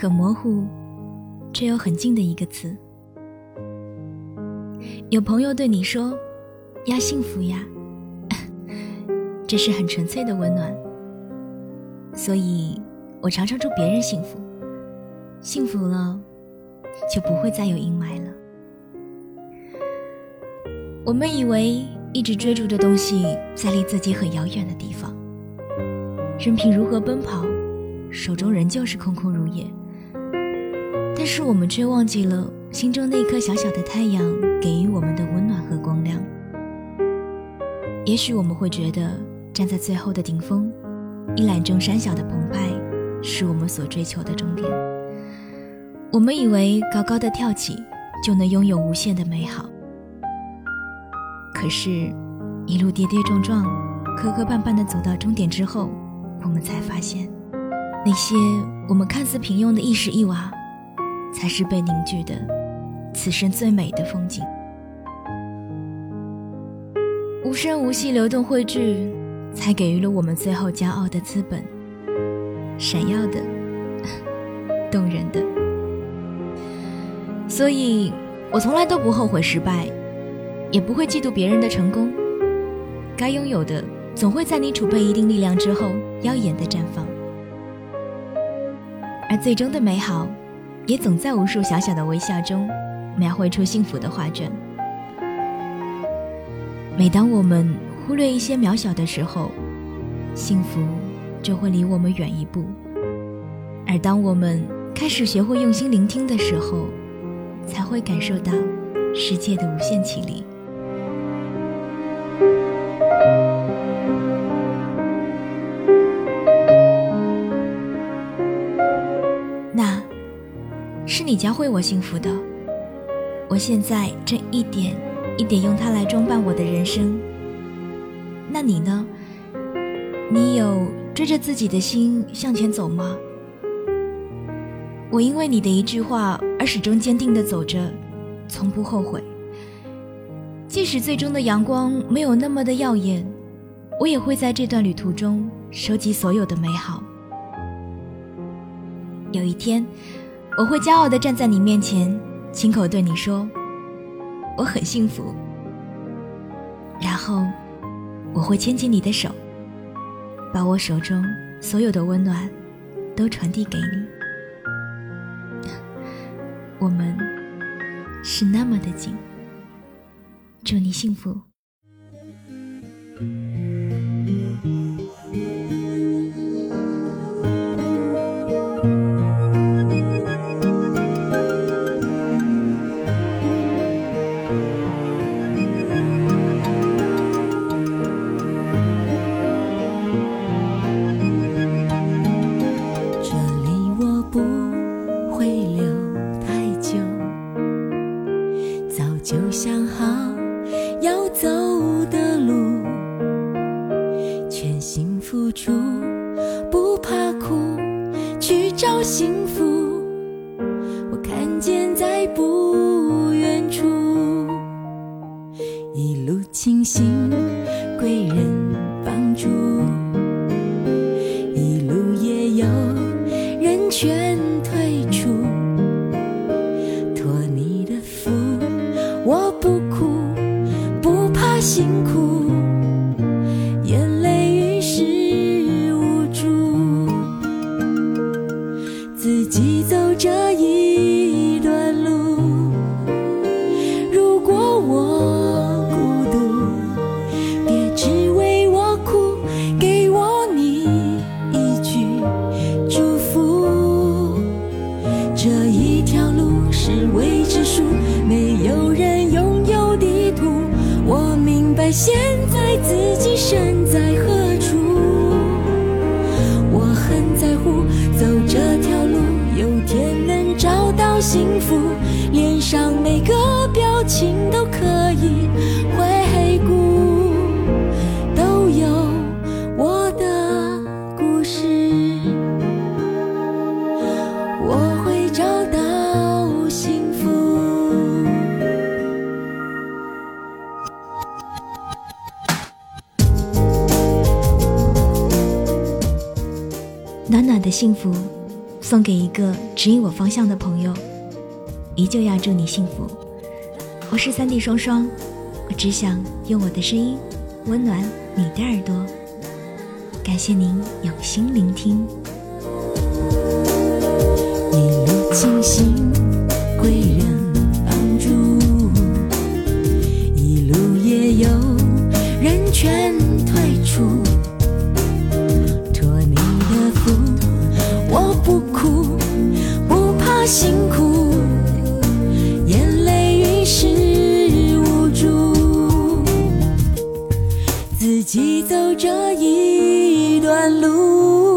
很模糊，却又很近的一个词。有朋友对你说：“要幸福呀。” 这是很纯粹的温暖。所以，我常常祝别人幸福。幸福了，就不会再有阴霾了。我们以为一直追逐的东西在离自己很遥远的地方，任凭如何奔跑，手中仍旧是空空如也。但是我们却忘记了心中那颗小小的太阳给予我们的温暖和光亮。也许我们会觉得站在最后的顶峰，一览众山小的澎湃，是我们所追求的终点。我们以为高高的跳起就能拥有无限的美好，可是，一路跌跌撞撞、磕磕绊绊的走到终点之后，我们才发现，那些我们看似平庸的一石一瓦。才是被凝聚的此生最美的风景。无声无息流动汇聚，才给予了我们最后骄傲的资本，闪耀的、动人的。所以，我从来都不后悔失败，也不会嫉妒别人的成功。该拥有的，总会在你储备一定力量之后，耀眼的绽放。而最终的美好。也总在无数小小的微笑中，描绘出幸福的画卷。每当我们忽略一些渺小的时候，幸福就会离我们远一步；而当我们开始学会用心聆听的时候，才会感受到世界的无限绮丽。你教会我幸福的，我现在正一点一点用它来装扮我的人生。那你呢？你有追着自己的心向前走吗？我因为你的一句话而始终坚定的走着，从不后悔。即使最终的阳光没有那么的耀眼，我也会在这段旅途中收集所有的美好。有一天。我会骄傲地站在你面前，亲口对你说：“我很幸福。”然后，我会牵起你的手，把我手中所有的温暖都传递给你。我们是那么的近，祝你幸福。全心付出，不怕苦，去找幸福。我看见在不远处，一路清醒，贵人帮助，一路也有人全退出。托你的福，我不哭，不怕辛苦。现在自己身在何处？我很在乎走这条路，有天能找到幸福，脸上每个表情都可以的幸福送给一个指引我方向的朋友，依旧要祝你幸福。我是三弟双双，我只想用我的声音温暖你的耳朵。感谢您用心聆听。一路清醒，贵这一段路。